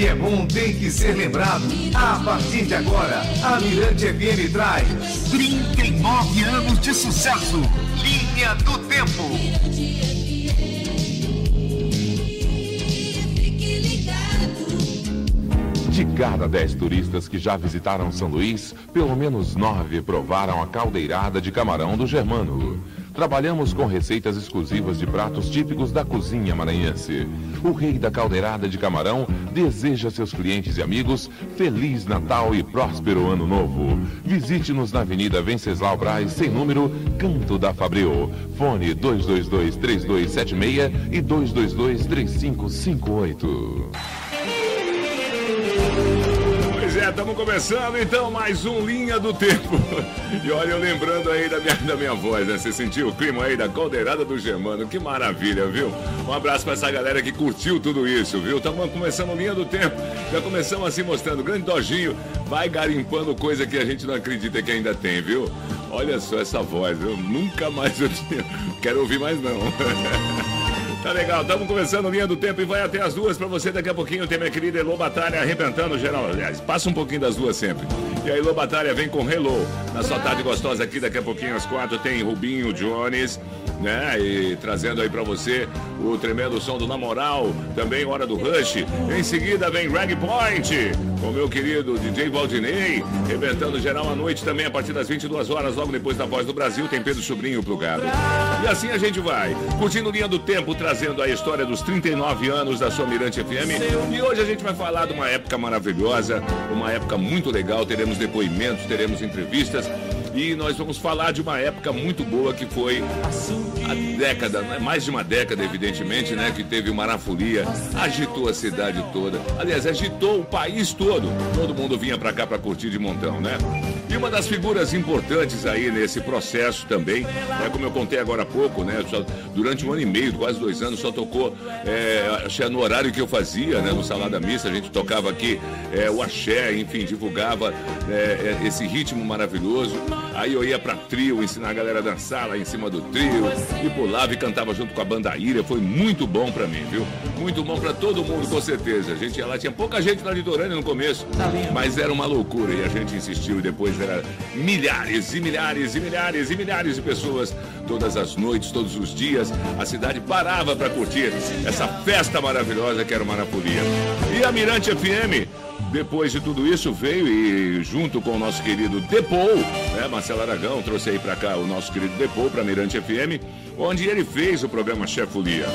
que é bom tem que ser lembrado. A partir de agora, a Mirante FM traz 39 anos de sucesso. Linha do Tempo. De cada 10 turistas que já visitaram São Luís, pelo menos 9 provaram a caldeirada de camarão do Germano. Trabalhamos com receitas exclusivas de pratos típicos da cozinha maranhense. O rei da caldeirada de camarão deseja a seus clientes e amigos Feliz Natal e próspero Ano Novo. Visite-nos na Avenida Venceslau Braz, sem número, Canto da Fabril. Fone 222-3276 e 222-3558. Pois estamos começando então mais um Linha do Tempo. E olha, eu lembrando aí da minha, da minha voz, né? Você sentiu o clima aí da caldeirada do Germano, que maravilha, viu? Um abraço para essa galera que curtiu tudo isso, viu? Estamos começando Linha do Tempo, já começamos assim mostrando, grande Dojinho, vai garimpando coisa que a gente não acredita que ainda tem, viu? Olha só essa voz, eu nunca mais eu tinha... quero ouvir mais não. Tá legal, estamos começando linha do tempo e vai até as duas para você. Daqui a pouquinho tem minha querida Elô Batalha arrebentando geral. Aliás, passa um pouquinho das duas sempre. E a Elô Batalha vem com Hello. Na sua tarde gostosa aqui, daqui a pouquinho às quatro tem Rubinho Jones, né? E trazendo aí para você o tremendo som do Namoral. Também hora do Rush. Em seguida vem Rag Point com meu querido DJ Valdinei. Arrebentando geral à noite também a partir das 22 horas, logo depois da Voz do Brasil, tem Pedro Sobrinho plugado. E assim a gente vai, curtindo linha do tempo, trazendo a história dos 39 anos da sua Mirante FM. E hoje a gente vai falar de uma época maravilhosa, uma época muito legal. Teremos depoimentos, teremos entrevistas. E nós vamos falar de uma época muito boa que foi a década, né? mais de uma década, evidentemente, né? Que teve uma marafolia, agitou a cidade toda. Aliás, agitou o país todo. Todo mundo vinha para cá para curtir de montão, né? E uma das figuras importantes aí nesse processo também, é como eu contei agora há pouco, né? Só, durante um ano e meio, quase dois anos, só tocou é, no horário que eu fazia, né? No Salada Missa, a gente tocava aqui é, o axé, enfim, divulgava é esse ritmo maravilhoso. Aí eu ia pra trio, ensinar a galera a dançar lá em cima do trio, e pulava e cantava junto com a banda Ilha. Foi muito bom pra mim, viu? Muito bom pra todo mundo, com certeza. A gente ia lá, tinha pouca gente na litorânea no começo, mas era uma loucura e a gente insistiu e depois era milhares e milhares e milhares e milhares de pessoas todas as noites, todos os dias. A cidade parava pra curtir essa festa maravilhosa que era o Marafolia. E a Mirante FM depois de tudo isso, veio e junto com o nosso querido Depou, né, Marcelo Aragão, trouxe aí para cá o nosso querido Depou para Mirante FM, onde ele fez o programa Chefolia.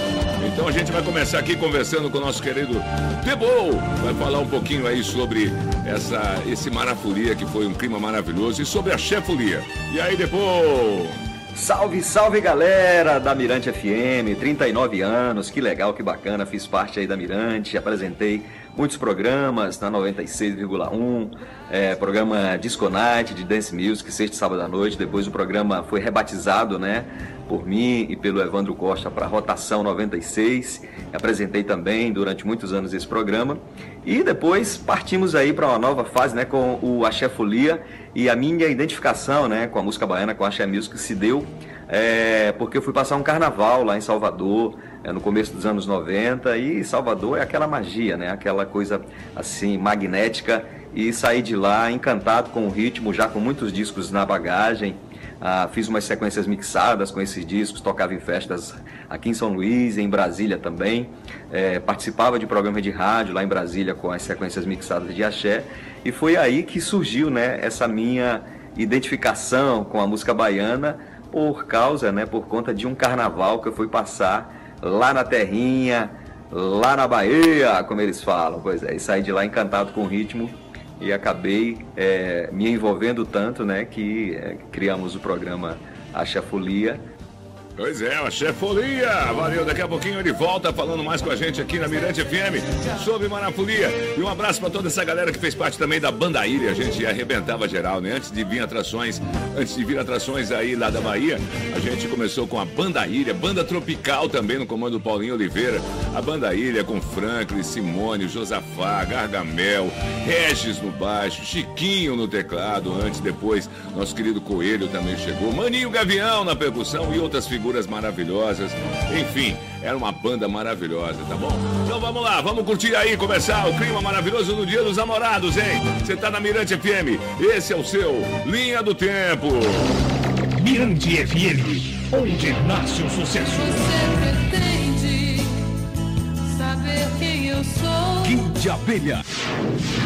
Então a gente vai começar aqui conversando com o nosso querido Depou, vai falar um pouquinho aí sobre essa esse Marafolia que foi um clima maravilhoso e sobre a Chefolia. E aí, Depou? Salve, salve galera da Mirante FM, 39 anos, que legal, que bacana, fiz parte aí da Mirante, apresentei muitos programas na 96,1, é, programa Disco Night de Dance Music, sexta e sábado à noite. Depois o programa foi rebatizado, né, por mim e pelo Evandro Costa para Rotação 96. Apresentei também durante muitos anos esse programa. E depois partimos aí para uma nova fase, né, com o Axé Folia e a minha identificação, né, com a música baiana, com a Axé Music se deu é, porque eu fui passar um carnaval lá em Salvador, é, no começo dos anos 90, e Salvador é aquela magia, né? Aquela coisa assim, magnética, e saí de lá encantado com o ritmo, já com muitos discos na bagagem. Ah, fiz umas sequências mixadas com esses discos, tocava em festas aqui em São Luís, em Brasília também. É, participava de programas de rádio lá em Brasília com as sequências mixadas de axé. E foi aí que surgiu né, essa minha identificação com a música baiana por causa, né, por conta de um carnaval que eu fui passar lá na terrinha, lá na Bahia, como eles falam. Pois é, e saí de lá encantado com o ritmo e acabei é, me envolvendo tanto, né, que é, criamos o programa A Chefolia Pois é, a chefolia. Valeu, daqui a pouquinho ele volta falando mais com a gente aqui na Mirante FM sobre Marafolia. E um abraço para toda essa galera que fez parte também da Banda Ilha. A gente arrebentava geral, né? Antes de vir atrações, antes de vir atrações aí lá da Bahia, a gente começou com a Banda Ilha, Banda Tropical também no comando do Paulinho Oliveira. A Banda Ilha com Franklin, Simone, Josafá, Gargamel, Regis no baixo, Chiquinho no teclado, antes, depois, nosso querido Coelho também chegou, Maninho Gavião na percussão e outras figuras figuras maravilhosas. Enfim, era uma banda maravilhosa, tá bom? Então vamos lá, vamos curtir aí, começar o clima maravilhoso no Dia dos Namorados, hein? Você tá na Mirante FM, esse é o seu Linha do Tempo. Mirante FM, onde nasce o sucesso. Você pretende saber quem eu sou? Kid de Abelha,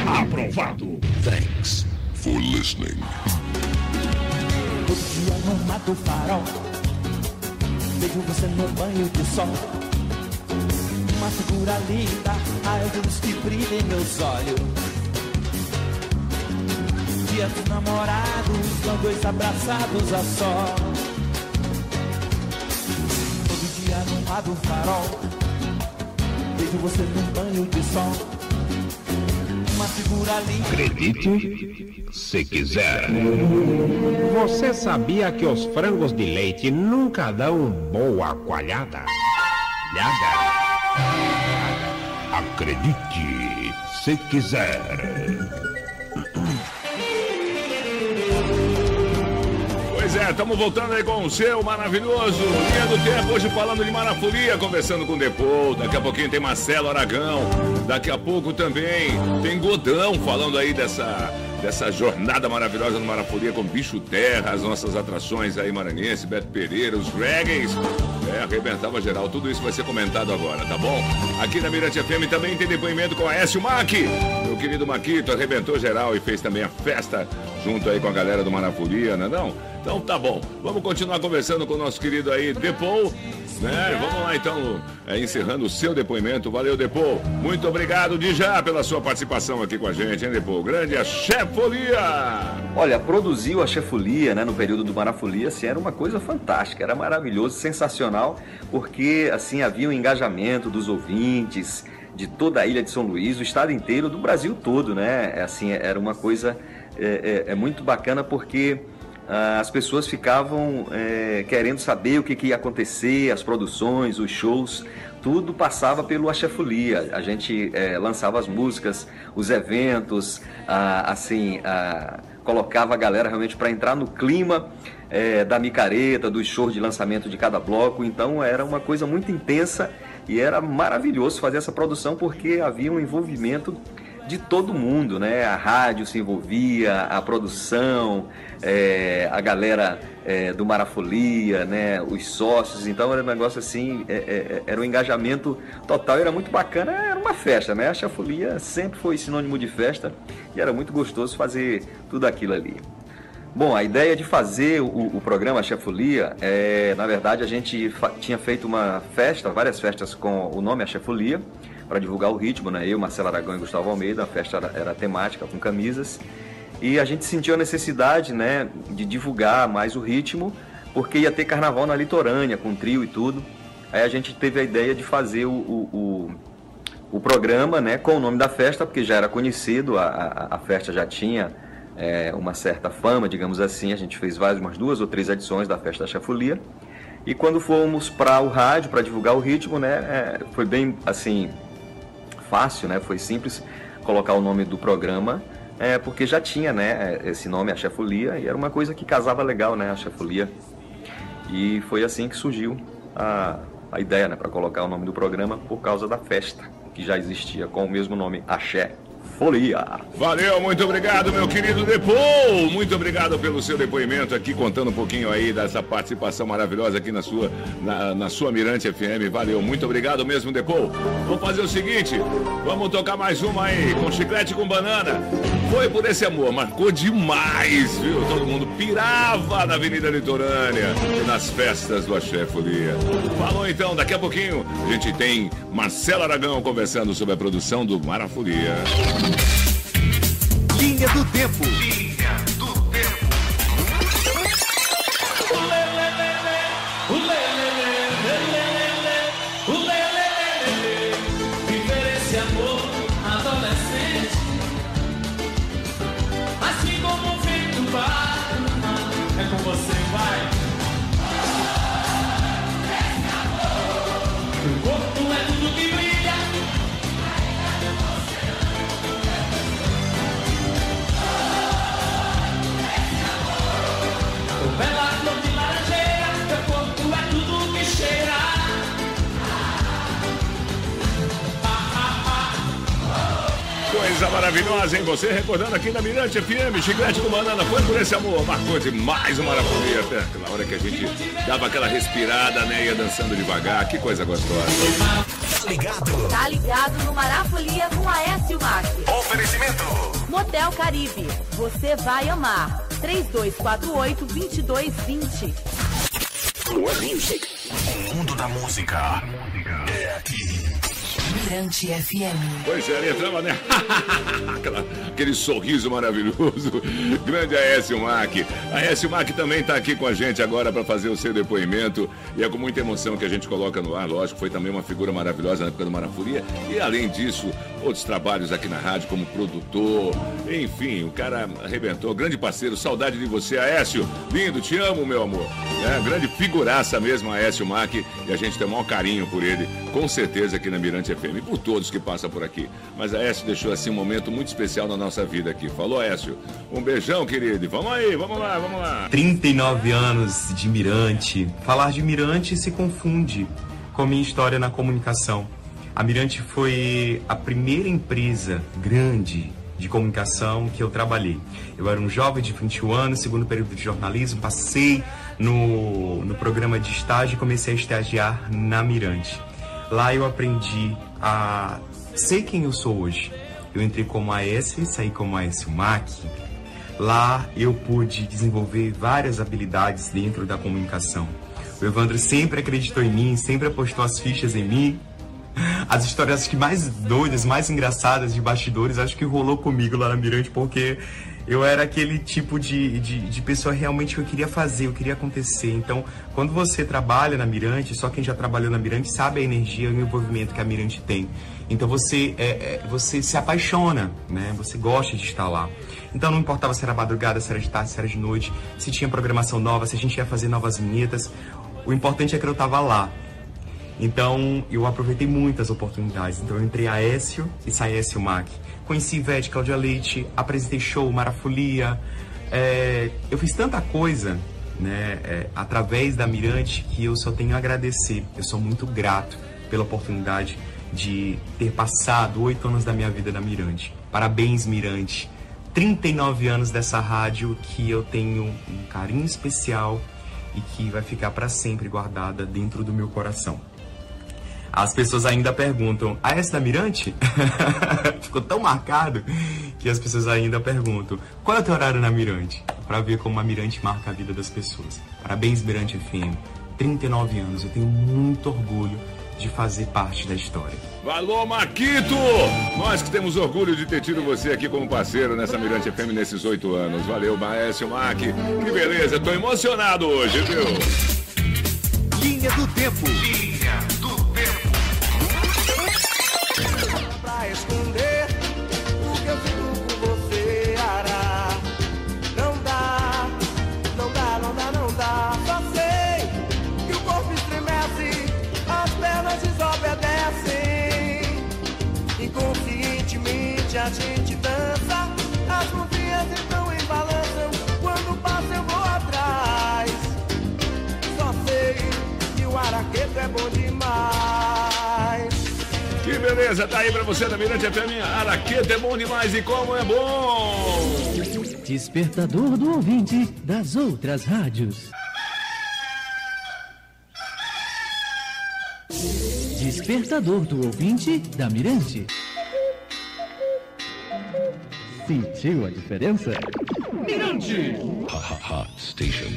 aprovado. Thanks for listening. Dia no mato farol Vejo você no banho de sol. Uma figura linda A luz que brilha em meus olhos. Dia dos namorados Com dois abraçados a sol. Todo dia no mar do farol. Vejo você no banho de sol Acredite se quiser. Você sabia que os frangos de leite nunca dão boa coalhada? Lhada. Acredite se quiser. Pois é, estamos voltando aí com o seu maravilhoso Linha do Tempo, hoje falando de marafolia, conversando com o Depou, daqui a pouquinho tem Marcelo Aragão, daqui a pouco também tem Godão falando aí dessa, dessa jornada maravilhosa no Marafolia com Bicho Terra, as nossas atrações aí maranhense, Beto Pereira, os Reggaes, é, arrebentava geral, tudo isso vai ser comentado agora, tá bom? Aqui na Mirante FM também tem depoimento com a Écio Mac, meu querido Maquito, arrebentou geral e fez também a festa junto aí com a galera do Marafolia, não é não? Então tá bom, vamos continuar conversando com o nosso querido aí, Depou, né? Vamos lá então, é, encerrando o seu depoimento. Valeu, Depou. Muito obrigado de já pela sua participação aqui com a gente, hein, Depou? Grande a chefolia! Olha, produziu a chefolia, né, no período do Marafolia, assim, era uma coisa fantástica, era maravilhoso, sensacional, porque assim havia um engajamento dos ouvintes de toda a ilha de São Luís, o estado inteiro, do Brasil todo, né? É, Assim, era uma coisa é, é- é muito bacana porque as pessoas ficavam é, querendo saber o que, que ia acontecer, as produções, os shows, tudo passava pelo Achefolia. A gente é, lançava as músicas, os eventos, ah, assim, ah, colocava a galera realmente para entrar no clima é, da micareta, dos shows de lançamento de cada bloco. Então era uma coisa muito intensa e era maravilhoso fazer essa produção porque havia um envolvimento de todo mundo, né? A rádio se envolvia, a produção, é, a galera é, do Marafolia, né? Os sócios, então era um negócio assim, é, é, era um engajamento total, era muito bacana, era uma festa, né? A Chafolia sempre foi sinônimo de festa e era muito gostoso fazer tudo aquilo ali. Bom, a ideia de fazer o, o programa Chefolia, é, na verdade a gente tinha feito uma festa, várias festas com o nome A Chefolia, para divulgar o ritmo, né? Eu, Marcelo Aragão e Gustavo Almeida, a festa era, era temática, com camisas. E a gente sentiu a necessidade, né, de divulgar mais o ritmo, porque ia ter carnaval na litorânea, com trio e tudo. Aí a gente teve a ideia de fazer o, o, o- o programa né, com o nome da festa, porque já era conhecido, a, a, a festa já tinha é, uma certa fama, digamos assim. A gente fez várias, umas duas ou três edições da festa da Chafolia. E quando fomos para o rádio para divulgar o ritmo, né, é, foi bem assim fácil, né? Foi simples colocar o nome do programa, é, porque já tinha, né, esse nome, a Chefolia, e era uma coisa que casava legal, né, a Chefolia. E foi assim que surgiu a, a ideia, né, para colocar o nome do programa por causa da festa, que já existia com o mesmo nome, Axé Folia. Valeu, muito obrigado, meu querido Depou. Muito obrigado pelo seu depoimento aqui, contando um pouquinho aí dessa participação maravilhosa aqui na sua, na, na sua Mirante FM. Valeu, muito obrigado mesmo, Depou. Vamos fazer o seguinte, vamos tocar mais uma aí, com chiclete com banana. Foi por esse amor, marcou demais, viu? Todo mundo pirava na Avenida Litorânea e nas festas do Axé Folia. Falou então, daqui a pouquinho a gente tem Marcelo Aragão conversando sobre a produção do Marafolia. Linha do Tempo. Maravilhosa, hein? Você recordando aqui na Mirante FM, Chiclete com Banana, foi por esse amor, marcou demais uma maravilha. Até aquela hora que a gente dava aquela respirada, né? Ia dançando devagar, que coisa gostosa. Ligado. Tá ligado no Marafolia com a S Mac. Oferecimento. Motel Caribe. Você vai amar. 3248 2220. One Music. O mundo da música é aqui. Mirante FM. Pois é, ele entrava, né? Aquele sorriso maravilhoso. Grande Aécio Mac. Aécio Mac também está aqui com a gente agora para fazer o seu depoimento. E é com muita emoção que a gente coloca no ar. Lógico, foi também uma figura maravilhosa na época do Marafolia. E além disso, outros trabalhos aqui na rádio como produtor. Enfim, o cara arrebentou. Grande parceiro, saudade de você, Aécio. Lindo, te amo, meu amor. É, grande figuraça mesmo, Aécio Mac. E a gente tem o maior carinho por ele, com certeza, aqui na Mirante FM. E por todos que passam por aqui. Mas Aécio deixou assim um momento muito especial na nossa vida aqui. Falou, Aécio. Um beijão, querido. Vamos aí, vamos lá, vamos lá. 39 anos de Mirante. Falar de Mirante se confunde com a minha história na comunicação. A Mirante foi a primeira empresa grande de comunicação que eu trabalhei. Eu era um jovem de 21 anos, segundo período de jornalismo, passei no, no programa de estágio e comecei a estagiar na Mirante. Lá eu aprendi a ser quem eu sou hoje. Eu entrei como AS e saí como AS Mac. Lá eu pude desenvolver várias habilidades dentro da comunicação. O Evandro sempre acreditou em mim, sempre apostou as fichas em mim. As histórias que mais doidas, mais engraçadas de bastidores, acho que rolou comigo lá na Mirante, porque eu era aquele tipo de, de, de pessoa realmente que eu queria fazer, eu queria acontecer. Então, quando você trabalha na Mirante, só quem já trabalhou na Mirante sabe a energia e o envolvimento que a Mirante tem. Então você, é, é, você se apaixona, né? Você gosta de estar lá. Então não importava se era madrugada, se era de tarde, se era de noite, se tinha programação nova, se a gente ia fazer novas vinhetas. O importante é que eu estava lá. Então eu aproveitei muitas oportunidades. Então eu entrei a Écio e saí Écio Mac. Conheci Ivete, Cláudia Leite, apresentei show, Marafolia. É, eu fiz tanta coisa né, é, através da Mirante que eu só tenho a agradecer. Eu sou muito grato pela oportunidade de ter passado oito anos da minha vida na Mirante. Parabéns, Mirante. 39 anos dessa rádio que eu tenho um carinho especial e que vai ficar para sempre guardada dentro do meu coração. As pessoas ainda perguntam: Ah, essa da Mirante? Ficou tão marcado que as pessoas ainda perguntam: Qual é o teu horário na Mirante? Para ver como a Mirante marca a vida das pessoas. Parabéns, Mirante FM. 39 anos, eu tenho muito orgulho de fazer parte da história. Valor, Maquito! Nós que temos orgulho de ter tido você aqui como parceiro nessa Mirante FM nesses oito anos. Valeu, Maécio Mac. Que beleza, tô emocionado hoje, viu? Linha do Tempo. A gente dança, as mãozinhas estão em balançam. Quando passa eu vou atrás. Só sei que o araqueto é bom demais. Que beleza, tá aí pra você da Mirante FM. Araqueta é bom demais e como é bom! Despertador do ouvinte das outras rádios. Despertador do ouvinte da Mirante. Sentiu a diferença? Mirante. Station.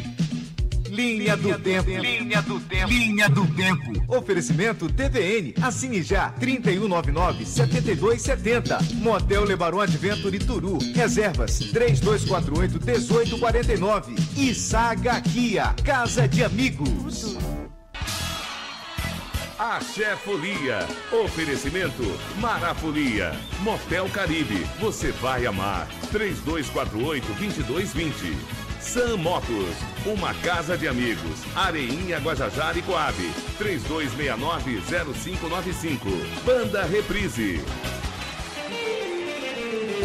Linha do Tempo. Linha do Tempo. Linha do Tempo. Oferecimento TVN. Assine já. 3199-7270. Motel Lebaron Adventure Turu. Reservas 3248-1849. E Saga Kia. Casa de Amigos. Axé Folia. Oferecimento Marafolia. Motel Caribe. Você vai amar. 3248-2220. Sam Motos. Uma casa de amigos. Areinha, Guajajara e Coab. 3269-0595. Banda Reprise.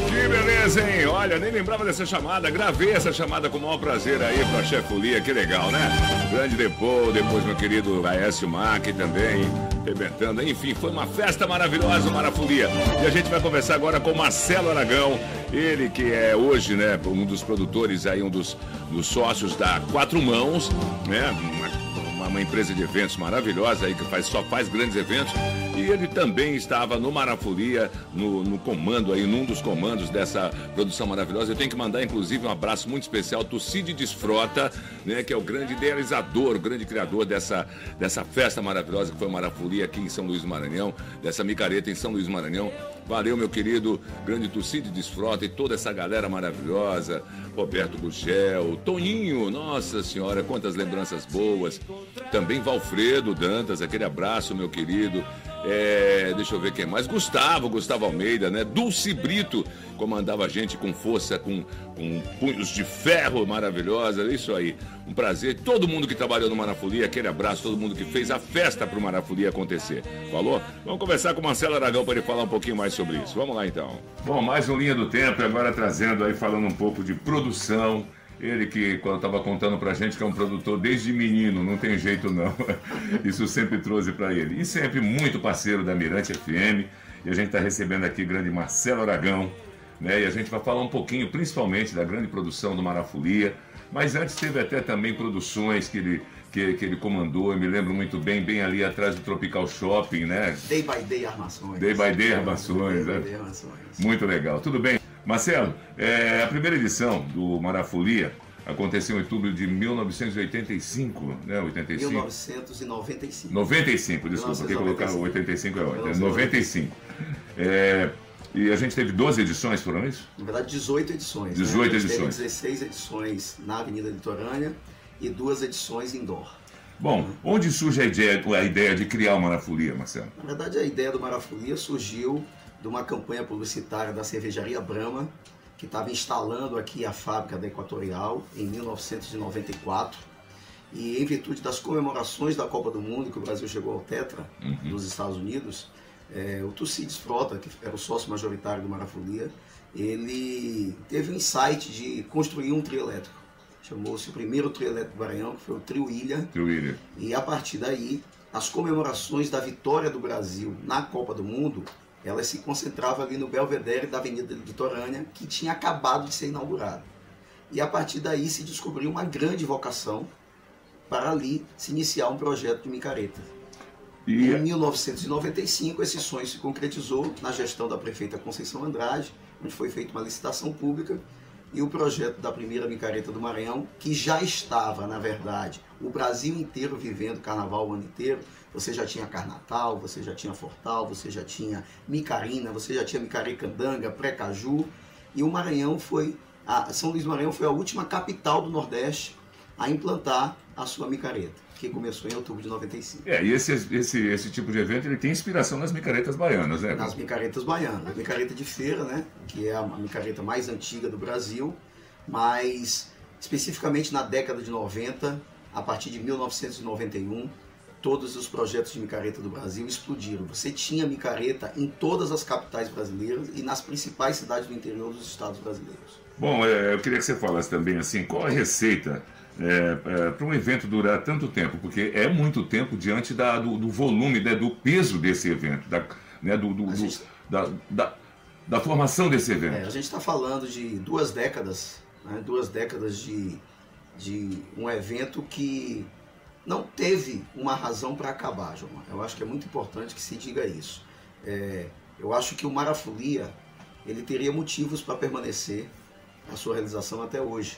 Que beleza, hein? Olha, nem lembrava dessa chamada. Gravei essa chamada com o maior prazer aí pra chefolia. Que legal, né? Grande Depô, depois meu querido Aécio Mac também, arrebentando. Enfim, foi uma festa maravilhosa, Marafolia. E a gente vai conversar agora com Marcelo Aragão. Ele que é hoje, né, um dos produtores aí, um dos, dos sócios da Quatro Mãos, né? Uma uma empresa de eventos maravilhosa aí que faz, só faz grandes eventos. E ele também estava no Marafolia, no, no comando aí, num dos comandos dessa produção maravilhosa. Eu tenho que mandar, inclusive, um abraço muito especial ao Tucide Desfrota, né, que é o grande idealizador, o grande criador dessa, dessa festa maravilhosa que foi o Marafolia aqui em São Luís do Maranhão, dessa micareta em São Luís do Maranhão. Valeu, meu querido grande Tucide Desfrota e toda essa galera maravilhosa. Roberto Gugel, Toninho, nossa senhora, quantas lembranças boas. Também Valfredo Dantas, aquele abraço, meu querido. É, deixa eu ver quem mais. Gustavo, Gustavo Almeida, né? Dulce Brito comandava a gente com força, com, com punhos de ferro maravilhosa. Isso aí. Um prazer. Todo mundo que trabalhou no Marafolia, aquele abraço, todo mundo que fez a festa para o Marafolia acontecer. Falou? Vamos conversar com o Marcelo Aragão para ele falar um pouquinho mais sobre isso. Vamos lá então. Bom, mais um Linha do Tempo, agora trazendo aí, falando um pouco de produção ele que, quando estava contando pra gente, que é um produtor desde menino, não tem jeito não. Isso sempre trouxe para ele. E sempre muito parceiro da Mirante FM. E a gente está recebendo aqui o grande Marcelo Aragão. Né? E a gente vai falar um pouquinho, principalmente, da grande produção do Marafolia. Mas antes teve até também produções que ele, que, que ele comandou, eu me lembro muito bem, bem ali atrás do Tropical Shopping, né? Day by Day Armações. Day by Day Armações, Day né? by Day Armações. Muito legal. Tudo bem? Marcelo, é, a primeira edição do Marafolia aconteceu em outubro de 1985, né? 85. 1995. 95, desculpa, porque colocar 1995. 85 é ótimo. É 95. É, e a gente teve 12 edições, foram isso? Na verdade, 18 edições. 18 né? A gente edições. Teve 16 edições na Avenida Litorânea e duas edições indoor. Bom, onde surge a ideia, a ideia de criar o Marafolia, Marcelo? Na verdade, a ideia do Marafolia surgiu de uma campanha publicitária da cervejaria Brahma, que estava instalando aqui a fábrica da Equatorial em 1994. E em virtude das comemorações da Copa do Mundo, que o Brasil chegou ao Tetra Uhum. nos Estados Unidos, é, o Tucides Frota, que era o sócio majoritário do Marafolia, ele teve o insight de construir um trio elétrico. Chamou-se o primeiro trio elétrico do Maranhão, que foi o Trio Ilha, Tio William. e a partir daí, as comemorações da vitória do Brasil na Copa do Mundo, elas se concentravam ali no Belvedere da Avenida Litorânea, que tinha acabado de ser inaugurado. E a partir daí se descobriu uma grande vocação para ali se iniciar um projeto de micareta. E Em 1995, esse sonho se concretizou na gestão da prefeita Conceição Andrade, onde foi feita uma licitação pública e o projeto da primeira micareta do Maranhão, que já estava, na verdade, o Brasil inteiro vivendo carnaval o ano inteiro. Você já tinha Carnatal, você já tinha Fortal, você já tinha Micarina, você já tinha Micarecandanga, Pré-Caju. E o Maranhão foi, a São Luís do Maranhão foi a última capital do Nordeste a implantar a sua micareta, que começou em outubro de 95. É, e esse, esse, esse tipo de evento ele tem inspiração nas micaretas baianas, né? Nas micaretas baianas. Micareta de feira, né? Que é a micareta mais antiga do Brasil, mas especificamente na década de 90, a partir de 1991, todos os projetos de micareta do Brasil explodiram. Você tinha micareta em todas as capitais brasileiras e nas principais cidades do interior dos estados brasileiros. Bom, é, eu queria que você falasse também assim, qual a receita para um evento durar tanto tempo? Porque é muito tempo diante da, do, do volume, né, do peso desse evento, da, né, do, do- do- da, da, da formação desse É, evento. a gente está falando de duas décadas, né, duas décadas de, de um evento que não teve uma razão para acabar, João. Eu acho que é muito importante que se diga isso. É, eu acho que o Marafolia ele teria motivos para permanecer a sua realização até hoje,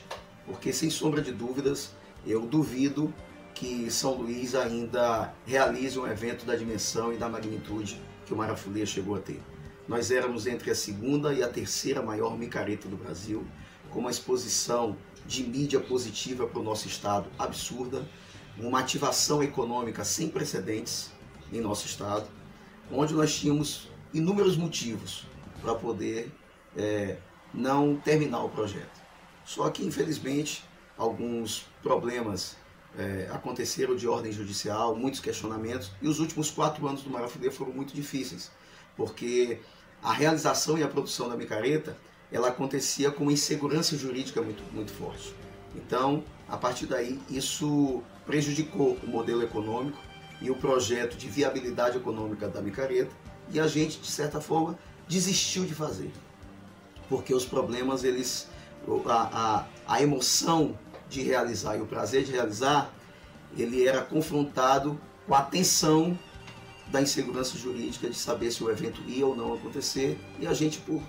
porque sem sombra de dúvidas eu duvido que São Luís ainda realize um evento da dimensão e da magnitude que o Marafolia chegou a ter. Nós éramos entre a segunda e a terceira maior micareta do Brasil, com uma exposição de mídia positiva para o nosso estado absurda, uma ativação econômica sem precedentes em nosso estado, onde nós tínhamos inúmeros motivos para poder é, não terminar o projeto. Só que, infelizmente, alguns problemas é, aconteceram de ordem judicial, muitos questionamentos, e os últimos quatro anos do Marafudê foram muito difíceis, porque a realização e a produção da micareta ela acontecia com uma insegurança jurídica muito, muito forte. Então, a partir daí, isso prejudicou o modelo econômico e o projeto de viabilidade econômica da micareta e a gente, de certa forma, desistiu de fazer. Porque os problemas, eles, a, a, a emoção de realizar e o prazer de realizar, ele era confrontado com a tensão da insegurança jurídica de saber se o evento ia ou não acontecer e a gente, por,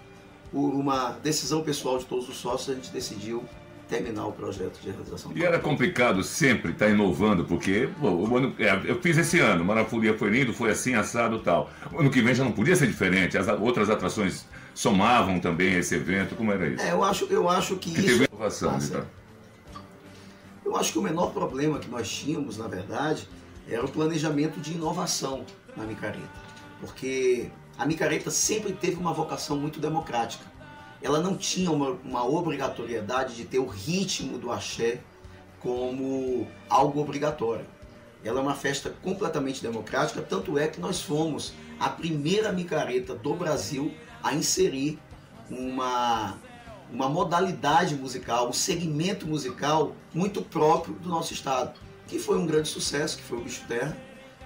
por uma decisão pessoal de todos os sócios, a gente decidiu terminar o projeto de realização. E era complicado sempre estar inovando, porque pô, o ano, é, eu fiz esse ano, Marafolia foi lindo, foi assim, assado e tal. O ano que vem já não podia ser diferente, as outras atrações somavam também esse evento, como era isso? É, eu acho, eu acho que, Que isso... teve inovação, então. Eu acho que o menor problema que nós tínhamos, na verdade, era o planejamento de inovação na micareta. Porque a micareta sempre teve uma vocação muito democrática. Ela não tinha uma, uma obrigatoriedade de ter o ritmo do axé como algo obrigatório. Ela é uma festa completamente democrática, tanto é que nós fomos a primeira micareta do Brasil a inserir uma, uma modalidade musical, um segmento musical muito próprio do nosso estado, que foi um grande sucesso, que foi o Bicho Terra.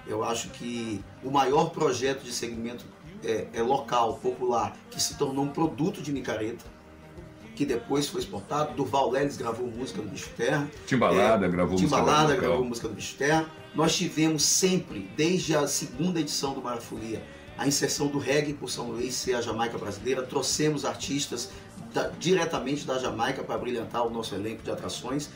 Eu acho que o maior projeto de segmento é, é local, popular, que se tornou um produto de micareta, que depois foi exportado. Durval Leles gravou música do Bicho Terra. Timbalada gravou música Timbalada local. gravou música do Bicho Terra. Nós tivemos sempre, desde a segunda edição do Marafolia, a inserção do reggae por São Luís ser a Jamaica brasileira. Trouxemos artistas da- diretamente da Jamaica para brilhantar o nosso elenco de atrações.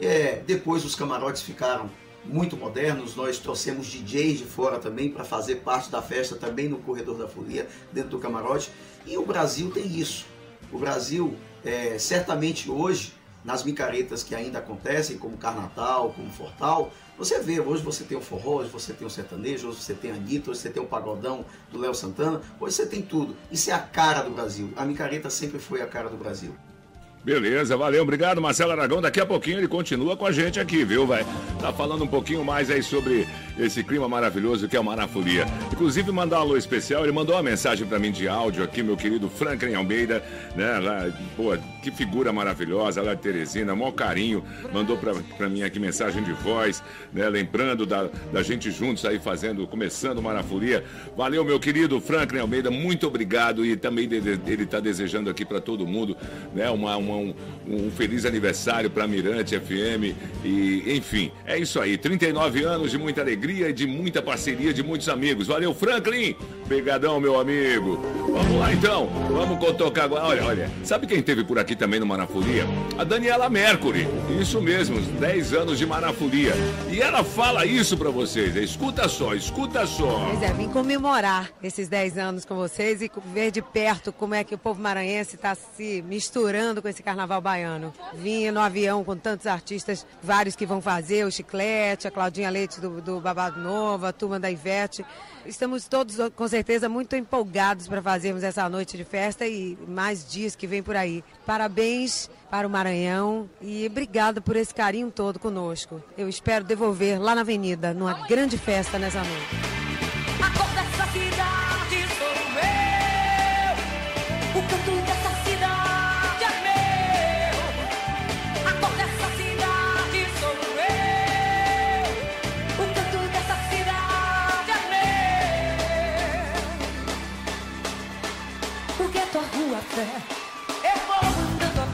É, depois os camarotes ficaram muito modernos, nós trouxemos DJs de fora também para fazer parte da festa também no corredor da folia, dentro do camarote. E o Brasil tem isso. O Brasil, é, certamente hoje, nas micaretas que ainda acontecem, como Carnatal, como Fortal, você vê, hoje você tem o forró, hoje você tem o sertanejo, hoje você tem a Anitta, hoje você tem o pagodão do Léo Santana, hoje você tem tudo. Isso é a cara do Brasil. A micareta sempre foi a cara do Brasil. Beleza, valeu, obrigado Marcelo Aragão. Daqui a pouquinho ele continua com a gente aqui, viu, vai? Tá falando um pouquinho mais aí sobre esse clima maravilhoso que é o Marafolia. Inclusive mandar um alô especial, ele mandou uma mensagem pra mim de áudio aqui, meu querido Franklin Almeida, né? Lá, pô, que figura maravilhosa, lá de Teresina, maior carinho, mandou pra mim aqui mensagem de voz, né? Lembrando da, da gente juntos aí fazendo, começando o Marafolia. Valeu, meu querido Franklin Almeida, muito obrigado e também ele tá desejando aqui pra todo mundo, né? Uma, uma- um, um feliz aniversário pra Mirante FM e, enfim, é isso aí. 39 anos de muita alegria e de muita parceria de muitos amigos. Valeu, Franklin! Obrigadão, meu amigo. Vamos lá então, vamos tocar agora. Olha, olha, sabe quem teve por aqui também no Marafolia? A Daniela Mercury. Isso mesmo, 10 anos de Marafolia. E ela fala isso pra vocês. Escuta só, escuta só. Pois é, vim comemorar esses 10 anos com vocês e ver de perto como é que o povo maranhense está se misturando com esse carnaval baiano. Vim no avião com tantos artistas, vários que vão fazer, o Chiclete, a Claudinha Leite do, do Babado Novo, a turma da Ivete. Estamos todos, com certeza, muito empolgados para fazermos essa noite de festa e mais dias que vem por aí. Parabéns para o Maranhão e obrigado por esse carinho todo conosco. Eu espero devolver lá na Avenida, numa grande festa nessa noite.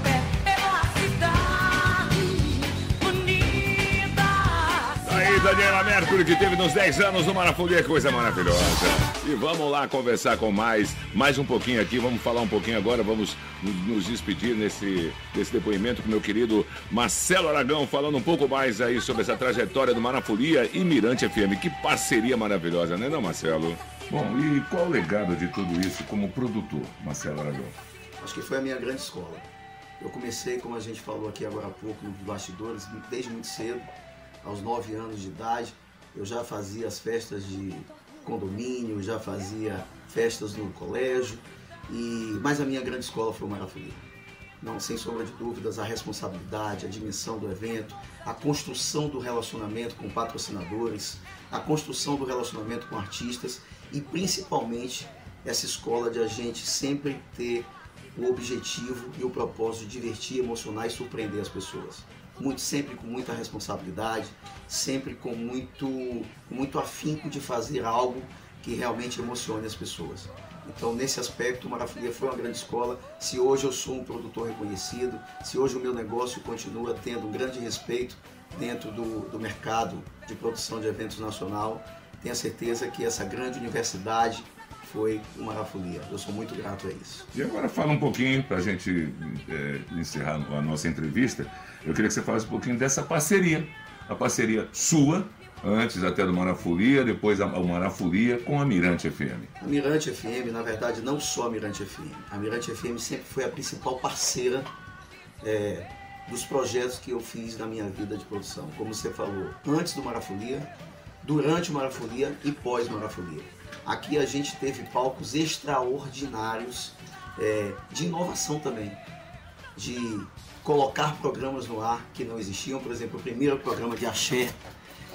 Pé pela cidade bonita. Aí, Daniela Mercury, que teve nos 10 anos no Marafolia, coisa maravilhosa. E vamos lá conversar com mais, mais um pouquinho aqui, vamos falar um pouquinho agora, vamos nos- nos despedir nesse, nesse depoimento com meu querido Marcelo Aragão, falando um pouco mais aí sobre essa trajetória do Marafolia e Mirante FM. Que parceria maravilhosa, né não, Marcelo? Bom, e qual o legado de tudo isso como produtor, Marcelo Aragão? Acho que foi a minha grande escola. Eu comecei, como a gente falou aqui agora há pouco, nos bastidores, desde muito cedo, aos 9 anos de idade. Eu já fazia as festas de condomínio, já fazia festas no colégio, e mas a minha grande escola foi o Marafolia. Não, sem sombra de dúvidas, a responsabilidade, a dimensão do evento, a construção do relacionamento com patrocinadores, a construção do relacionamento com artistas e principalmente essa escola de a gente sempre ter o objetivo e o propósito de divertir, emocionar e surpreender as pessoas. Muito, sempre com muita responsabilidade, sempre com muito, muito afinco de fazer algo que realmente emocione as pessoas. Então, nesse aspecto, o foi uma grande escola. Se hoje eu sou um produtor reconhecido, se hoje o meu negócio continua tendo um grande respeito dentro do, do mercado de produção de eventos nacional, tenha certeza que essa grande universidade foi o Marafolia. Eu sou muito grato a isso. E agora fala um pouquinho, para a gente é, encerrar a nossa entrevista, eu queria que você falasse um pouquinho dessa parceria. A parceria sua, antes até do Marafolia, depois a- Marafolia com a Mirante FM. A Mirante FM, na verdade, não só a Mirante FM. A Mirante FM sempre foi a principal parceira é, dos projetos que eu fiz na minha vida de produção. Como você falou, antes do Marafolia, durante o Marafolia e pós-Marafolia. Aqui a gente teve palcos extraordinários é, de inovação também. De colocar programas no ar que não existiam. Por exemplo, o primeiro programa de axé,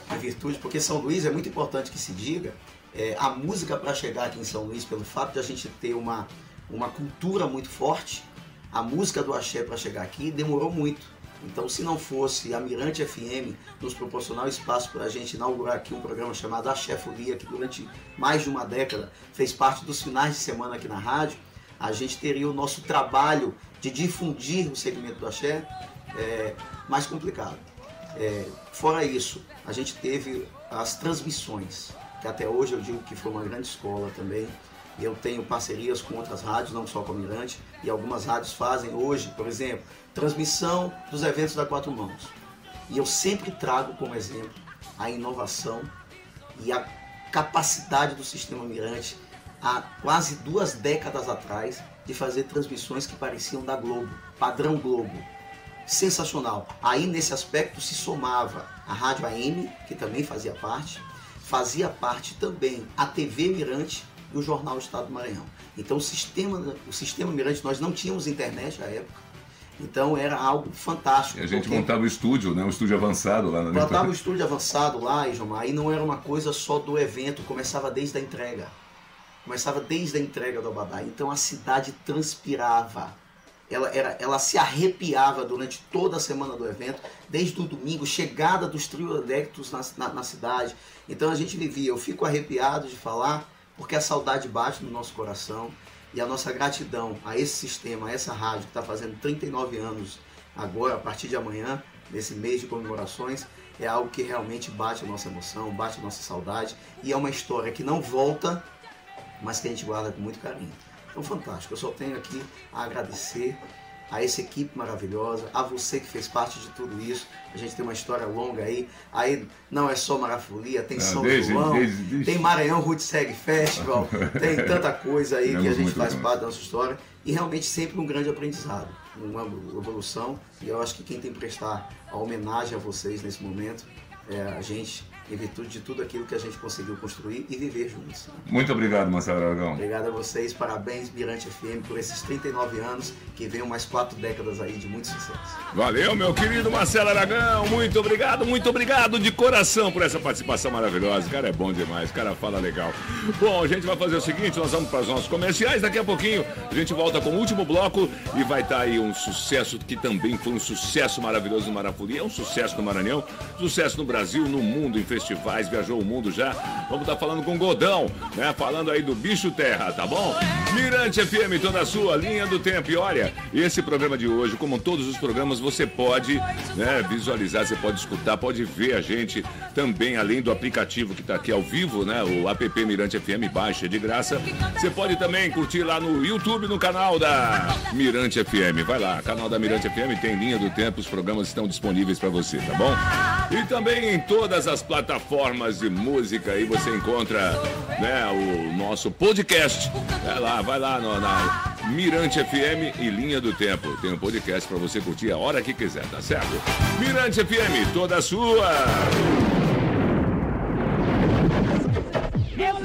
a virtude, porque São Luís é muito importante que se diga, é, a música para chegar aqui em São Luís, pelo fato de a gente ter uma, uma cultura muito forte, a música do axé para chegar aqui demorou muito. Então, se não fosse a Mirante FM nos proporcionar o espaço para a gente inaugurar aqui um programa chamado Axé Folia, que durante mais de uma década fez parte dos finais de semana aqui na rádio, a gente teria o nosso trabalho de difundir o segmento do axé é, mais complicado. É, fora isso, a gente teve as transmissões, que até hoje eu digo que foi uma grande escola também. Eu tenho parcerias com outras rádios, não só com a Mirante, e algumas rádios fazem hoje, por exemplo, transmissão dos eventos da Quatro Mãos. E eu sempre trago como exemplo a inovação e a capacidade do sistema Mirante há quase duas décadas atrás de fazer transmissões que pareciam da Globo, padrão Globo. Sensacional. Aí nesse aspecto se somava a Rádio AM, que também fazia parte, fazia parte também a TV Mirante e o Jornal Estado do Maranhão. Então o sistema, o sistema Mirante, nós não tínhamos internet à época, então era algo fantástico. E a gente porque- montava o estúdio, né? Um estúdio avançado lá na Botava o estúdio avançado lá, Isomar, e não era uma coisa só do evento, começava desde a entrega. Começava desde a entrega do Abadá. Então a cidade transpirava. Ela, era, ela se arrepiava durante toda a semana do evento, desde o domingo, chegada dos triolectos na, na, na cidade. Então a gente vivia, eu fico arrepiado de falar, porque a saudade bate no nosso coração e a nossa gratidão a esse sistema, a essa rádio que está fazendo 39 anos agora, a partir de amanhã, nesse mês de comemorações, é algo que realmente bate a nossa emoção, bate a nossa saudade e é uma história que não volta, mas que a gente guarda com muito carinho. Então, fantástico. Eu só tenho aqui a agradecer a essa equipe maravilhosa, a você que fez parte de tudo isso. A gente tem uma história longa aí. Aí não é só Marafolia, tem Ah, São desde- João, desde- desde- tem Maranhão Roots Reggae Festival, tem tanta coisa aí que a gente faz bem. parte da nossa história. E realmente sempre um grande aprendizado, uma evolução. E eu acho que quem tem que prestar a homenagem a vocês nesse momento é a gente, em virtude de tudo aquilo que a gente conseguiu construir e viver juntos. Muito obrigado, Marcelo Aragão. Obrigado a vocês, parabéns Mirante FM por esses 39 anos, que venham mais quatro décadas aí de muito sucesso. Valeu, meu querido Marcelo Aragão. Muito obrigado, muito obrigado de coração por essa participação maravilhosa. O cara é bom demais, o cara fala legal. Bom, a gente vai fazer o seguinte: nós vamos para os nossos comerciais. Daqui a pouquinho a gente volta com o último bloco e vai estar aí um sucesso que também foi um sucesso maravilhoso no Marafolia. É um sucesso no Maranhão, sucesso no Brasil, no mundo, em festivais, viajou o mundo já. Vamos estar falando com o Godão, né? Falando aí do Bicho Terra, tá bom? Mirante FM, toda a sua linha do tempo. E olha, esse programa de hoje, como todos os programas, você pode né, visualizar, você pode escutar, pode ver a gente também, além do aplicativo que está aqui ao vivo, né? O app Mirante FM, baixa de graça. Você pode também curtir lá no YouTube, no canal da Mirante FM. Vai lá, canal da Mirante FM tem linha do tempo, os programas estão disponíveis para você, tá bom? E também em todas as plataformas de música aí você encontra né, o nosso podcast. Vai lá, vai lá no- na Mirante FM e Linha do Tempo. Tem um podcast para você curtir a hora que quiser, tá certo? Mirante FM, toda sua. Eu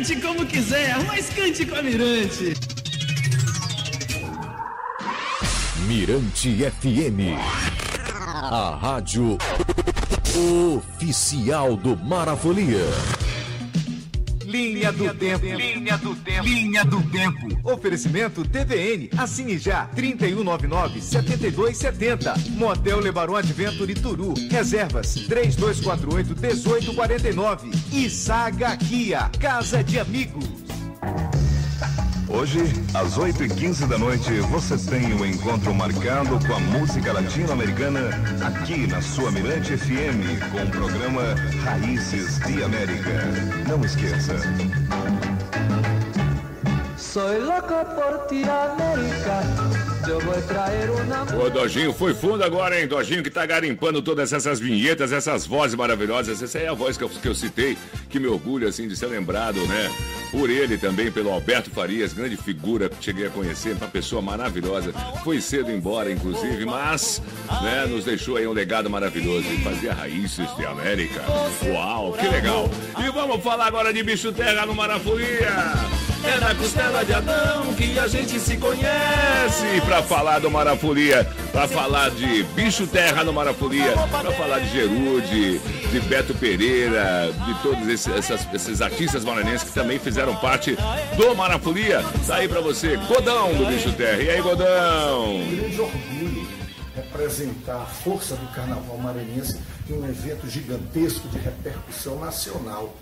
Cante como quiser, mas cante com a Mirante. Mirante FM. A rádio oficial do Marafolia. Linha do Tempo. Linha do Tempo. Linha do Tempo. Oferecimento TVN. Assine já. 3199-7270. Motel Lebaron Adventure Turu. Reservas. 3248-1849. E Saga Kia. Casa de Amigos. Hoje, às 8h15 da noite, você tem um encontro marcado com a música latino-americana aqui na sua Mirante FM, com o programa Raízes de América. Não esqueça. Soy loco por ti, América. Eu vou uma. Ô, Dojinho, foi fundo agora, hein? Dojinho que tá garimpando todas essas vinhetas, essas vozes maravilhosas. Essa é a voz que eu, que eu citei, que me orgulho, assim, de ser lembrado, né? Por ele também, pelo Alberto Farias, grande figura que cheguei a conhecer, uma pessoa maravilhosa. Foi cedo embora, inclusive, mas, né, nos deixou aí um legado maravilhoso. E fazia raízes de América. Uau, que legal. E vamos falar agora de bicho terra no Marafolia. É na costela de Adão que a gente se conhece. Pra falar do Marafolia, pra falar de Bicho Terra no Marafolia, pra falar de Gerude, de Beto Pereira, de todos esses, essas- esses artistas maranhenses que também fizeram parte do Marafolia. Tá aí pra você, Godão do Bicho Terra. E aí, Godão? Um grande orgulho representar a força do carnaval maranhense em um evento gigantesco de repercussão nacional.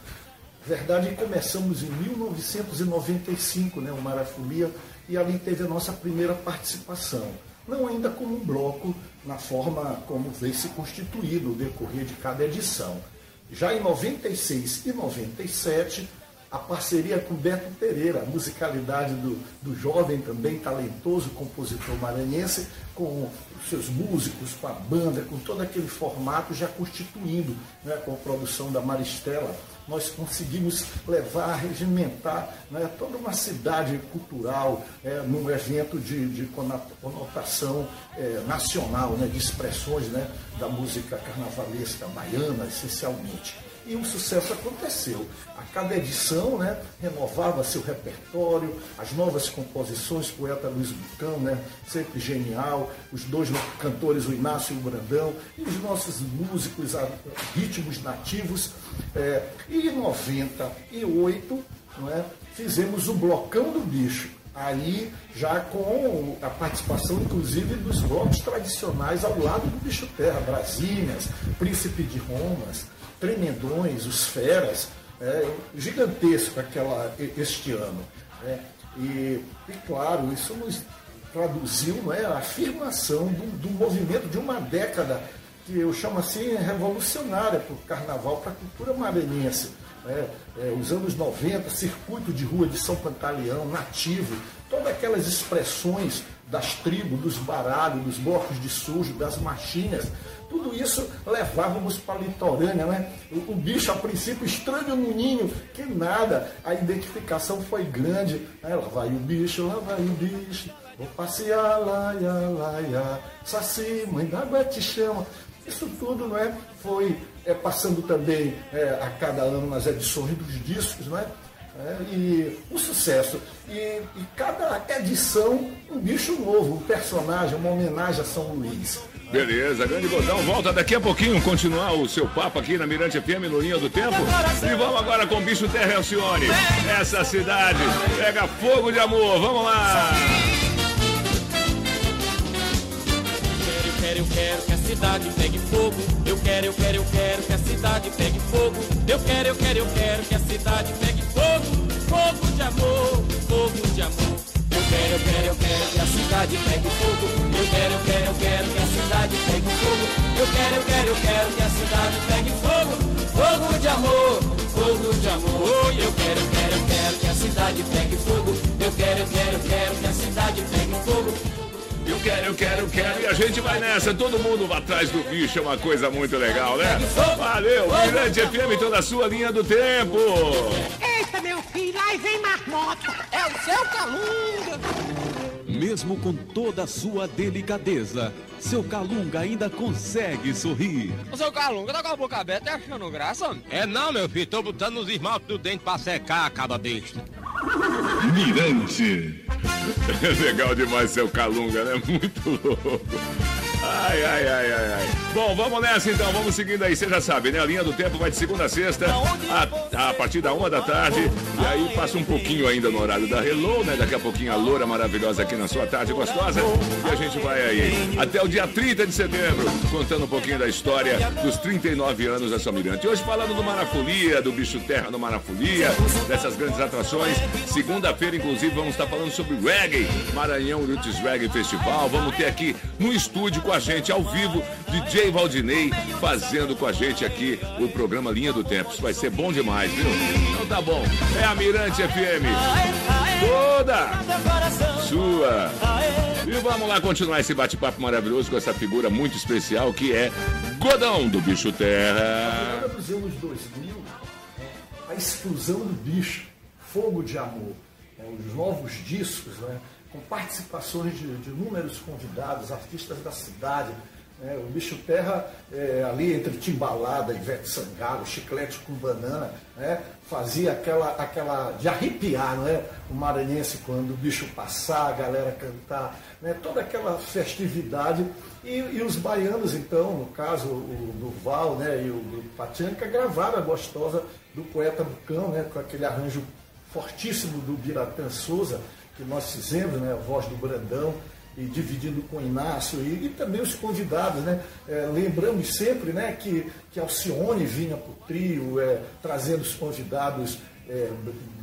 Verdade, começamos em 1995, né, o Marafolia, e ali teve a nossa primeira participação. Não ainda como um bloco, na forma como veio se constituído no decorrer de cada edição. Já em 96 e 97, a parceria com Beto Pereira, a musicalidade do, do jovem também talentoso compositor maranhense, com seus músicos, com a banda, com todo aquele formato já constituindo, né, com a produção da Maristela, nós conseguimos levar, regimentar né, toda uma cidade cultural é, num evento de, de conotação é, nacional, né, de expressões né, da música carnavalesca baiana, essencialmente. E o sucesso aconteceu. A cada edição né, renovava seu repertório, as novas composições, poeta Luiz Bucão, né, sempre genial, os dois cantores, o Inácio e o Brandão, e os nossos músicos, ritmos nativos. É, e em 98 não é, fizemos o Blocão do Bicho. Aí já com a participação, inclusive, dos blocos tradicionais ao lado do Bicho Terra, Brasílias, Príncipe de Romas, Tremendões, os Feras, é, gigantesco aquela, este ano. né? E, e, claro, isso nos traduziu não é, a afirmação do, do movimento de uma década que eu chamo assim revolucionária para o carnaval, para a cultura maranhense. né? É, os anos 90, circuito de rua de São Pantaleão, nativo, todas aquelas expressões das tribos, dos baralhos, dos blocos de sujo, das machinhas, tudo isso levávamos para a litorânea, né? O, o bicho, a princípio, estranho no ninho, que nada, a identificação foi grande. Aí lá vai o bicho, lá vai o bicho, vou passear, lá, ia, lá, ia, saci, mãe d'água te chama. Isso tudo não é, foi é, passando também é, a cada ano nas edições dos discos, não é? É, e um sucesso. E, e cada edição um bicho novo, um personagem, uma homenagem a São Luís. Beleza, grande Godão. Volta daqui a pouquinho continuar o seu papo aqui na Mirante FM no Linha do Tempo. E vamos agora com o Bicho Terra Alcione. Essa cidade pega fogo de amor. Vamos lá. Eu quero, eu quero que a cidade pegue fogo. Eu quero, eu quero, eu quero que a cidade pegue fogo. Eu quero, eu quero, eu quero que a cidade pegue fogo. Fogo de amor, fogo de amor. Eu quero, eu quero, eu quero que a cidade pegue fogo. Quero, eu quero, eu quero que a cidade pegue fogo. Eu quero, eu quero, eu quero que a cidade pegue fogo. Fogo de amor, fogo de amor. Eu quero, eu quero, eu quero que a cidade pegue fogo. Eu quero, eu quero, eu quero que a cidade pegue fogo. Eu quero, eu quero, eu quero. E a gente vai nessa. Todo mundo atrás do bicho. É uma coisa muito legal, né? Valeu. Mirante FM, toda a sua linha do tempo. Eita, meu filho, aí vem marmota. É o seu calunga. Mesmo com toda a sua delicadeza, seu Calunga ainda consegue sorrir. Ô seu Calunga, tá com a boca aberta, tá achando graça? É não, meu filho, tô botando os esmaltes do dente pra secar, acaba besta. Mirante. Legal demais seu Calunga, né? Muito louco. Ai, ai, ai, ai, ai. Bom, vamos nessa então, vamos seguindo aí. Você já sabe, né? A linha do tempo vai de segunda a sexta, a, a partir da uma da tarde. E aí passa um pouquinho ainda no horário da Hello, né? Daqui a pouquinho a loura maravilhosa aqui na sua tarde gostosa. E a gente vai aí até o dia 30 de setembro, contando um pouquinho da história dos 39 anos da Somirante. Hoje falando do Marafolia, do Bicho Terra no Marafolia, dessas grandes atrações. Segunda-feira, inclusive, vamos estar falando sobre reggae, Maranhão Roots Reggae Festival. Vamos ter aqui no estúdio com a gente, ao vivo, DJ Valdinei, fazendo com a gente aqui o programa Linha do Tempo. Isso vai ser bom demais, viu? Então tá bom. É a Mirante FM. Toda sua. E vamos lá continuar esse bate-papo maravilhoso com essa figura muito especial que é Godão do Bicho Terra. Nos anos 2000, a explosão do bicho, Fogo de Amor, né, os novos discos, né, com participações de, de inúmeros convidados, artistas da cidade. né, o Bicho Terra, é, ali entre Timbalada, Ivete Sangalo, Chiclete com Banana, né, fazia aquela, aquela de arrepiar né, o maranhense quando o bicho passar, a galera cantar, né, toda aquela festividade. E, e os baianos, então, no caso o Duval né, e o grupo Patianca, gravaram a gostosa do poeta Bucão, né, com aquele arranjo fortíssimo do Biratã Souza, que nós fizemos, né, a voz do Brandão, e dividindo com o Inácio, e, e também os convidados, né? É, lembramos sempre né, que, que Alcione vinha para o trio, é, trazendo os convidados é,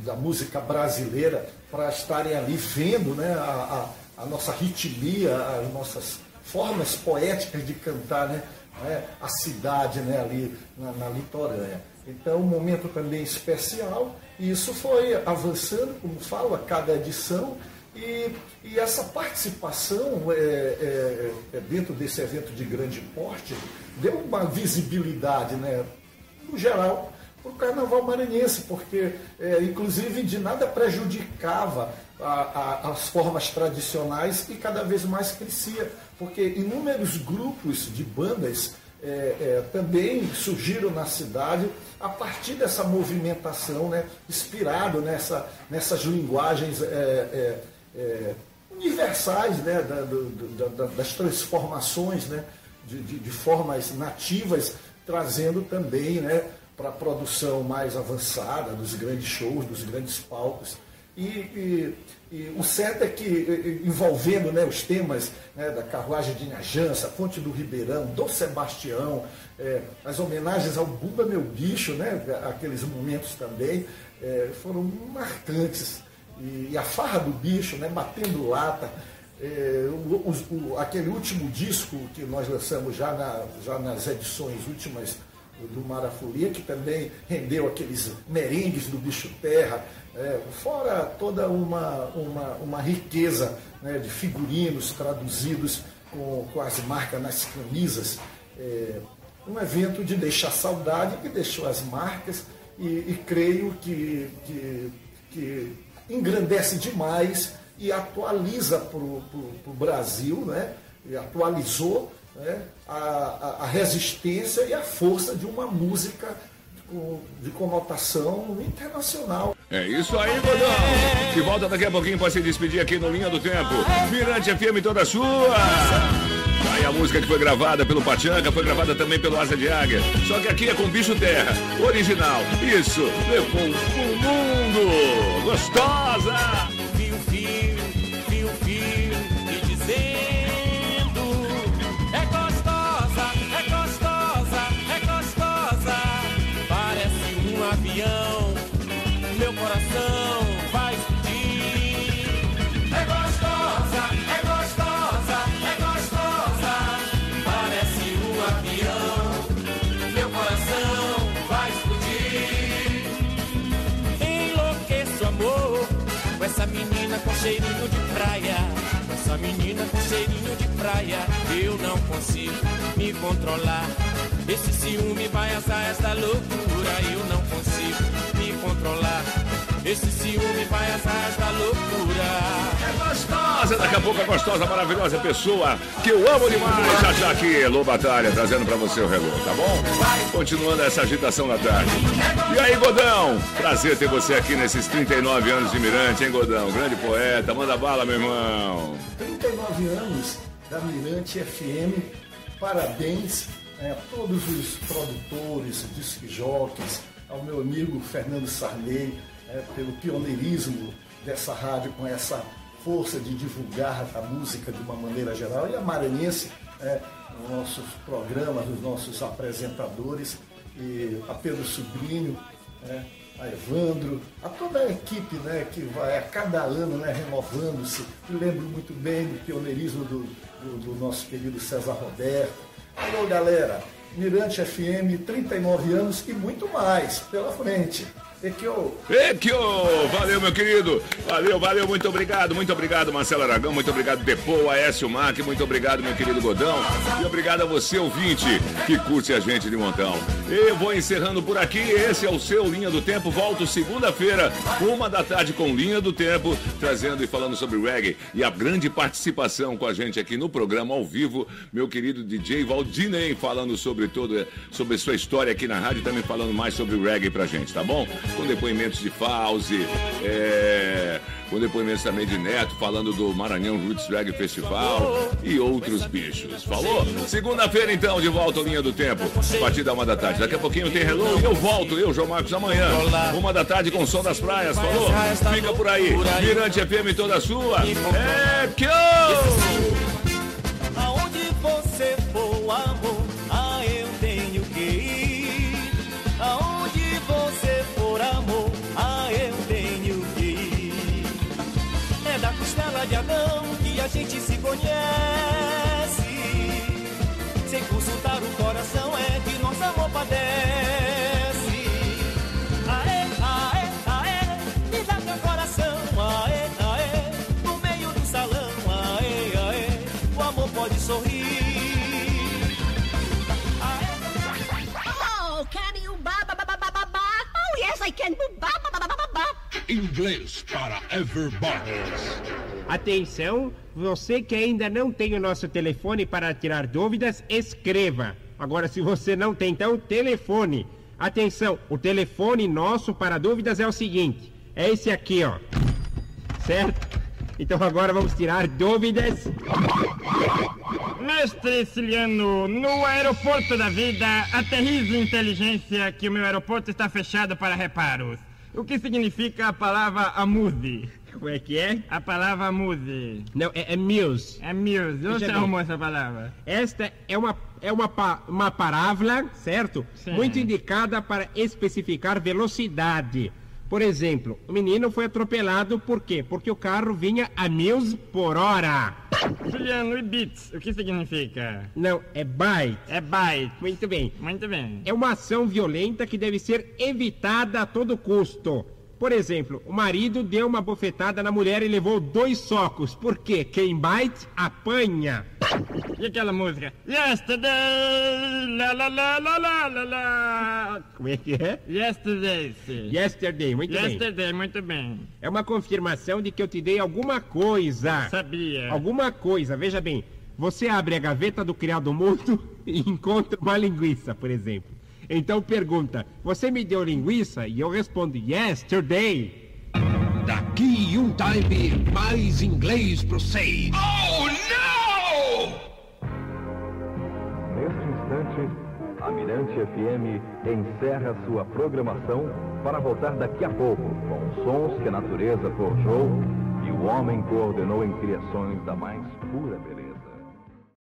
da música brasileira para estarem ali vendo né, a, a, a nossa ritmia, as nossas formas poéticas de cantar né, né, a cidade né, ali na, na litorânea. Então, um momento também especial, e isso foi avançando, como falo, a cada edição, e, e essa participação é, é, é, dentro desse evento de grande porte deu uma visibilidade, né, no geral, para o carnaval maranhense, porque, é, inclusive, de nada prejudicava a, a, as formas tradicionais e cada vez mais crescia, porque inúmeros grupos de bandas é, é, também surgiram na cidade a partir dessa movimentação, né, inspirado nessa, nessas linguagens é, é, universais né, da, do, da, das transformações né, de, de, de, formas nativas, trazendo também né, para a produção mais avançada dos grandes shows, dos grandes palcos. E, e, e o certo é que, envolvendo né, os temas né, da carruagem de Inhajança, Fonte do Ribeirão, Dom Sebastião, é, as homenagens ao Buba Meu Bicho, né, aqueles momentos também, é, foram marcantes. E, e, a farra do bicho, né, batendo lata, é, o, o, aquele último disco que nós lançamos já, na, já nas edições últimas do Marafolia, que também rendeu aqueles merengues do bicho terra, é, fora toda uma, uma, uma riqueza né, de figurinos traduzidos com, com as marcas nas camisas. É, um evento de deixar saudade que deixou as marcas e, e creio que, que, que, engrandece demais e atualiza para o Brasil, né? e atualizou né? a, a, resistência e a força de uma música de conotação internacional. É isso aí, Godão. Que volta daqui a pouquinho para se despedir aqui no Linha do Tempo. Mirante FM toda sua. Aí a música que foi gravada pelo Pachanca foi gravada também pelo Asa de Águia. Só que aqui é com Bicho Terra, original. Isso, levou o mundo. Gostosa! Cheirinho de praia. Essa menina com cheirinho de praia. Eu não consigo me controlar. Esse ciúme vai assar essa loucura. Eu não consigo me controlar. Esse ciúme vai atrás da loucura. É gostosa, daqui a pouco a gostosa, maravilhosa pessoa que eu amo demais. Já já aqui, Lô Batalha, trazendo pra você o relógio, tá bom? Continuando essa agitação da tarde. E aí, Godão? Prazer ter você aqui nesses 39 anos de Mirante, hein, Godão? Grande poeta, manda bala, meu irmão. 39 anos da Mirante FM. Parabéns né, a todos os produtores, disc jockeys, ao meu amigo Fernando Sarney, né, pelo pioneirismo dessa rádio com essa força de divulgar a música de uma maneira geral. E a Maranhense, os nossos programas, os nossos apresentadores, e a Pedro Sobrinho, né, a Evandro, a toda a equipe né, que vai a cada ano né, renovando-se. Me lembro muito bem do pioneirismo do, do, do nosso querido César Roberto. Alô, galera! Mirante FM, 39 anos e muito mais pela frente. E que eu... Equio! Valeu, meu querido. Valeu, valeu, muito obrigado. Muito obrigado, Marcelo Aragão. Muito obrigado, Depô, Aécio Mac. Muito obrigado, meu querido Godão. E obrigado a você, ouvinte, que curte a gente de montão. Eu vou encerrando por aqui. Esse é o seu Linha do Tempo. Volto segunda-feira, uma da tarde, com Linha do Tempo, trazendo e falando sobre reggae. E a grande participação com a gente aqui no programa ao vivo, meu querido DJ Valdinei, falando sobre todo, sobre sua história aqui na rádio, também falando mais sobre reggae pra gente, tá bom? Com depoimentos de Fauzi, é, com depoimentos também de Neto, falando do Maranhão Roots Reggae Festival e outros bichos. Falou? Segunda-feira, então, de volta ao Linha do Tempo, a partir da uma da tarde. Daqui a pouquinho tem Hello e eu volto, eu, João Marcos, amanhã, uma da tarde com o Som das Praias. Falou? Fica por aí. Mirante FM toda sua. É que Aonde conhece. Sem consultar o coração é que nosso amor padece. Aê, aê, aê, me dá teu coração, aê, aê, no meio do salão, aê, aê, o amor pode sorrir. Oh, can you ba ba ba ba ba ba ba? Oh yes, I can ba ba ba ba ba ba. Inglês para everybody. Atenção, você que ainda não tem o nosso telefone para tirar dúvidas, escreva. Agora, se você não tem, então, telefone. Atenção, o telefone nosso para dúvidas é o seguinte: é esse aqui, ó. Certo? Então agora vamos tirar dúvidas. Mestre Ciliano, no aeroporto da vida, aterrize inteligência que o meu aeroporto está fechado para reparos. O que significa a palavra amuse? Como é que é? A palavra amuse. Não, é, é muse. É muse. Onde bem. arrumou essa palavra? Esta é uma, é uma, uma parábola, certo? Sim. Muito indicada para especificar velocidade. Por exemplo, o menino foi atropelado por quê? Porque o carro vinha a mil por hora. Ciliano, e bits, o que significa? Não, é byte. É byte. Muito bem. Muito bem. É uma ação violenta que deve ser evitada a todo custo. Por exemplo, o marido deu uma bofetada na mulher e levou dois socos. Por quê? Quem bate, apanha. E aquela música? Yesterday, la la la la la la la. Como é que é? Yesterday, sim. Yesterday, muito bem. Yesterday, muito bem. É uma confirmação de que eu te dei alguma coisa. Sabia. Alguma coisa. Veja bem, você abre a gaveta do criado mudo e encontra uma linguiça, por exemplo. Então pergunta: Você me deu linguiça? E eu respondo: Yesterday. Daqui um time, mais inglês pro seis. Oh, não! Neste instante, a Mirante FM encerra sua programação para voltar daqui a pouco com sons que a natureza forjou e o homem coordenou em criações da mais pura beleza.